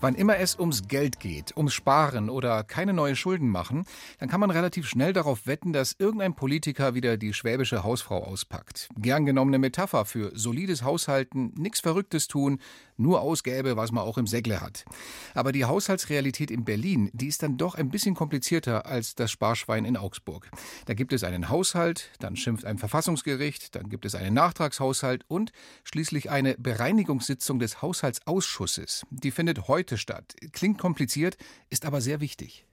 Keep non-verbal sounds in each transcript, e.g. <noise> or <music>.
Wann immer es ums Geld geht, ums Sparen oder keine neue Schulden machen, dann kann man relativ schnell darauf wetten, dass irgendein Politiker wieder die schwäbische Hausfrau auspackt. Gern genommene Metapher für solides Haushalten, nichts Verrücktes tun, nur ausgäbe, was man auch im Säckle hat. Aber die Haushaltsrealität in Berlin, die ist dann doch ein bisschen komplizierter als das Sparschwein in Augsburg. Da gibt es einen Haushalt, dann schimpft ein Verfassungsgericht, dann gibt es einen Nachtragshaushalt und schließlich eine Bereinigungssitzung des Haushaltsausschusses. Die findet heute heute statt. Klingt kompliziert, ist aber sehr wichtig.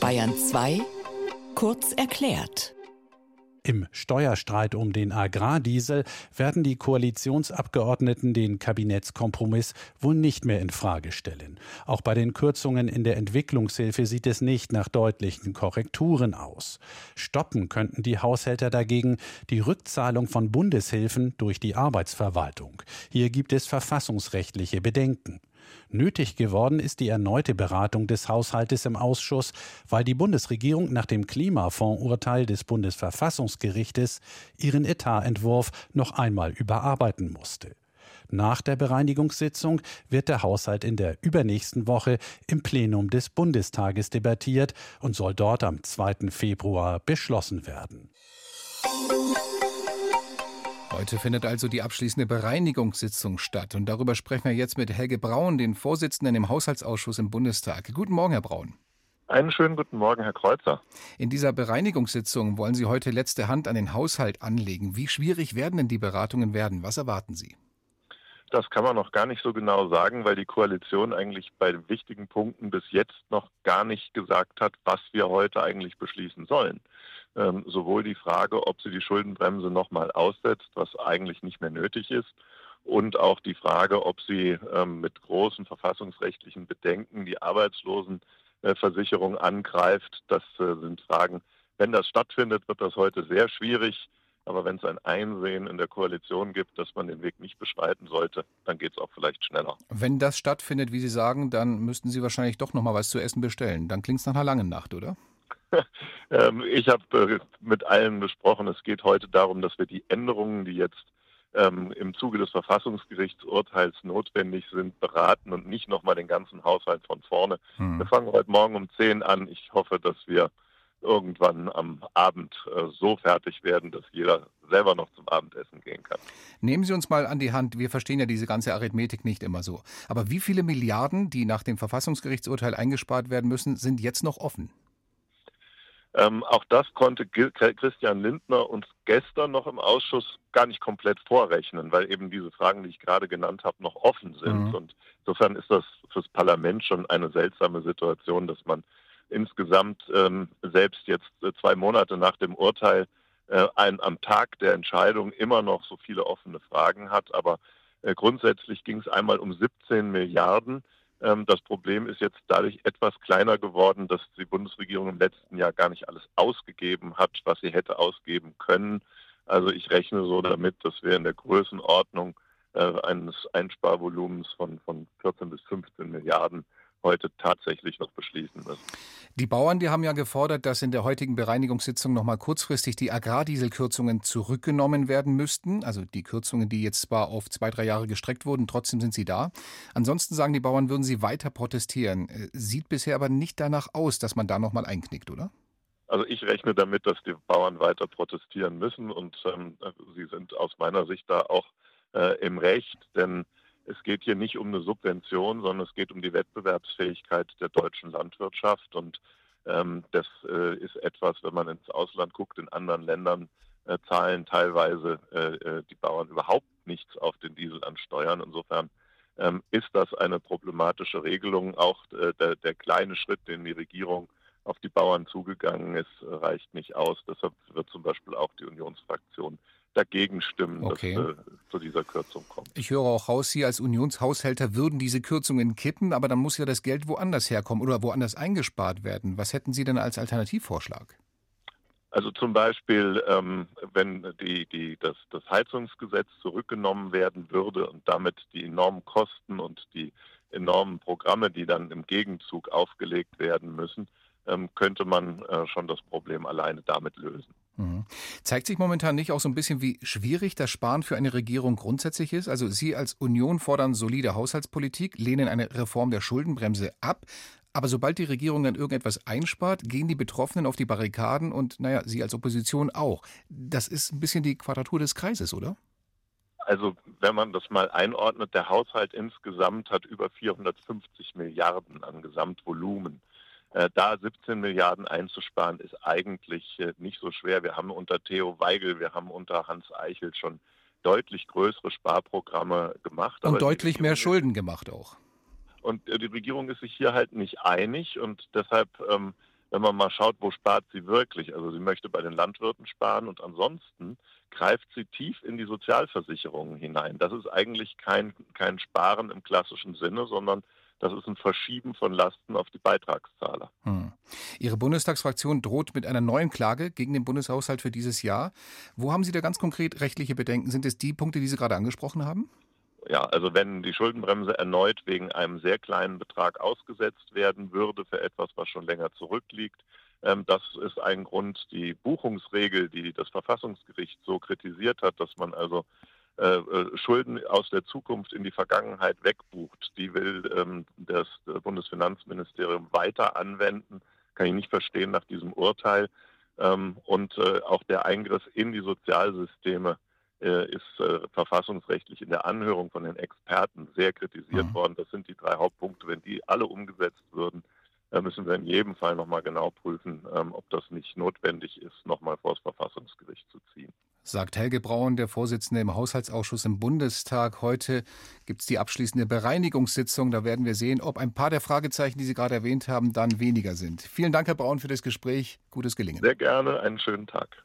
Bayern 2 kurz erklärt. Im Steuerstreit um den Agrardiesel werden die Koalitionsabgeordneten den Kabinettskompromiss wohl nicht mehr in Frage stellen. Auch bei den Kürzungen in der Entwicklungshilfe sieht es nicht nach deutlichen Korrekturen aus. Stoppen könnten die Haushälter dagegen die Rückzahlung von Bundeshilfen durch die Arbeitsverwaltung. Hier gibt es verfassungsrechtliche Bedenken. Nötig geworden ist die erneute Beratung des Haushaltes im Ausschuss, weil die Bundesregierung nach dem Klimafondsurteil des Bundesverfassungsgerichtes ihren Etatentwurf noch einmal überarbeiten musste. Nach der Bereinigungssitzung wird der Haushalt in der übernächsten Woche im Plenum des Bundestages debattiert und soll dort am 2. Februar beschlossen werden. Heute findet also die abschließende Bereinigungssitzung statt. Und darüber sprechen wir jetzt mit Helge Braun, den Vorsitzenden im Haushaltsausschuss im Bundestag. Guten Morgen, Herr Braun. Einen schönen guten Morgen, Herr Kreuzer. In dieser Bereinigungssitzung wollen Sie heute letzte Hand an den Haushalt anlegen. Wie schwierig werden denn die Beratungen werden? Was erwarten Sie? Das kann man noch gar nicht so genau sagen, weil die Koalition eigentlich bei wichtigen Punkten bis jetzt noch gar nicht gesagt hat, was wir heute eigentlich beschließen sollen. Ähm, sowohl die Frage, ob sie die Schuldenbremse nochmal aussetzt, was eigentlich nicht mehr nötig ist, und auch die Frage, ob sie ähm, mit großen verfassungsrechtlichen Bedenken die Arbeitslosenversicherung angreift. Das äh, sind Fragen. Wenn das stattfindet, wird das heute sehr schwierig. Aber wenn es ein Einsehen in der Koalition gibt, dass man den Weg nicht beschreiten sollte, dann geht es auch vielleicht schneller. Wenn das stattfindet, wie Sie sagen, dann müssten Sie wahrscheinlich doch noch mal was zu essen bestellen. Dann klingt es nach einer langen Nacht, oder? <laughs> Ähm, ich habe äh, mit allen besprochen, es geht heute darum, dass wir die Änderungen, die jetzt ähm, im Zuge des Verfassungsgerichtsurteils notwendig sind, beraten und nicht nochmal den ganzen Haushalt von vorne. Hm. Wir fangen heute Morgen um 10 an. Ich hoffe, dass wir irgendwann am Abend äh, so fertig werden, dass jeder selber noch zum Abendessen gehen kann. Nehmen Sie uns mal an die Hand, wir verstehen ja diese ganze Arithmetik nicht immer so. Aber wie viele Milliarden, die nach dem Verfassungsgerichtsurteil eingespart werden müssen, sind jetzt noch offen? Ähm, auch das konnte Christian Lindner uns gestern noch im Ausschuss gar nicht komplett vorrechnen, weil eben diese Fragen, die ich gerade genannt habe, noch offen sind. Mhm. Und insofern ist das fürs Parlament schon eine seltsame Situation, dass man insgesamt ähm, selbst jetzt äh, zwei Monate nach dem Urteil äh, ein, am Tag der Entscheidung immer noch so viele offene Fragen hat. Aber äh, grundsätzlich ging es einmal um 17 Milliarden. Ähm, das Problem ist jetzt dadurch etwas kleiner geworden, dass die Bundesregierung im letzten Jahr gar nicht alles ausgegeben hat, was sie hätte ausgeben können. Also ich rechne so damit, dass wir in der Größenordnung äh, eines Einsparvolumens von, von 14 bis 15 Milliarden heute tatsächlich noch beschließen müssen. Die Bauern, die haben ja gefordert, dass in der heutigen Bereinigungssitzung noch mal kurzfristig die Agrardieselkürzungen zurückgenommen werden müssten. Also die Kürzungen, die jetzt zwar auf zwei, drei Jahre gestreckt wurden, trotzdem sind sie da. Ansonsten sagen die Bauern, würden sie weiter protestieren. Äh, sieht bisher aber nicht danach aus, dass man da noch mal einknickt, oder? Also ich rechne damit, dass die Bauern weiter protestieren müssen und ähm, sie sind aus meiner Sicht da auch äh, im Recht, denn es geht hier nicht um eine Subvention, sondern es geht um die Wettbewerbsfähigkeit der deutschen Landwirtschaft. Und ähm, das äh, ist etwas, wenn man ins Ausland guckt, in anderen Ländern äh, zahlen teilweise äh, äh die Bauern überhaupt nichts auf den Diesel an Steuern. Insofern ähm, ist das eine problematische Regelung. Auch äh, der, der kleine Schritt, den die Regierung auf die Bauern zugegangen ist, reicht nicht aus. Deshalb wird zum Beispiel auch die Unionsfraktion dagegen stimmen, okay. dass äh, zu dieser Kürzung kommt. Ich höre auch raus, Sie als Unionshaushälter würden diese Kürzungen kippen, aber dann muss ja das Geld woanders herkommen oder woanders eingespart werden. Was hätten Sie denn als Alternativvorschlag? Also zum Beispiel, ähm, wenn die, die, das, das Heizungsgesetz zurückgenommen werden würde und damit die enormen Kosten und die enormen Programme, die dann im Gegenzug aufgelegt werden müssen, ähm, könnte man äh, schon das Problem alleine damit lösen. Mhm. Zeigt sich momentan nicht auch so ein bisschen, wie schwierig das Sparen für eine Regierung grundsätzlich ist? Also Sie als Union fordern solide Haushaltspolitik, lehnen eine Reform der Schuldenbremse ab. Aber sobald die Regierung dann irgendetwas einspart, gehen die Betroffenen auf die Barrikaden und, naja, Sie als Opposition auch. Das ist ein bisschen die Quadratur des Kreises, oder? Also wenn man das mal einordnet, der Haushalt insgesamt hat über 450 Milliarden an Gesamtvolumen. Äh, da 17 Milliarden einzusparen, ist eigentlich äh, nicht so schwer. Wir haben unter Theo Weigel, wir haben unter Hans Eichel schon deutlich größere Sparprogramme gemacht. Und deutlich mehr Schulden gemacht auch. Und äh, die Regierung ist sich hier halt nicht einig und deshalb, ähm, wenn man mal schaut, wo spart sie wirklich? Also sie möchte bei den Landwirten sparen und ansonsten greift sie tief in die Sozialversicherungen hinein. Das ist eigentlich kein, kein Sparen im klassischen Sinne, sondern das ist ein Verschieben von Lasten auf die Beitragszahler. Hm. Ihre Bundestagsfraktion droht mit einer neuen Klage gegen den Bundeshaushalt für dieses Jahr. Wo haben Sie da ganz konkret rechtliche Bedenken? Sind es die Punkte, die Sie gerade angesprochen haben? Ja, also wenn die Schuldenbremse erneut wegen einem sehr kleinen Betrag ausgesetzt werden würde für etwas, was schon länger zurückliegt, ähm, das ist ein Grund. Die Buchungsregel, die das Verfassungsgericht so kritisiert hat, dass man also äh, äh, Schulden aus der Zukunft in die Vergangenheit wegbucht. Die will ähm, das Bundesfinanzministerium weiter anwenden. Kann ich nicht verstehen nach diesem Urteil. Ähm, und äh, auch der Eingriff in die Sozialsysteme äh, ist äh, verfassungsrechtlich in der Anhörung von den Experten sehr kritisiert mhm. worden. Das sind die drei Hauptpunkte. Wenn die alle umgesetzt würden, müssen wir in jedem Fall nochmal genau prüfen, ähm, ob das nicht notwendig ist, nochmal vor das Verfassungsgericht zu ziehen sagt Helge Braun, der Vorsitzende im Haushaltsausschuss im Bundestag. Heute gibt es die abschließende Bereinigungssitzung. Da werden wir sehen, ob ein paar der Fragezeichen, die Sie gerade erwähnt haben, dann weniger sind. Vielen Dank, Herr Braun, für das Gespräch. Gutes Gelingen. Sehr gerne. Einen schönen Tag.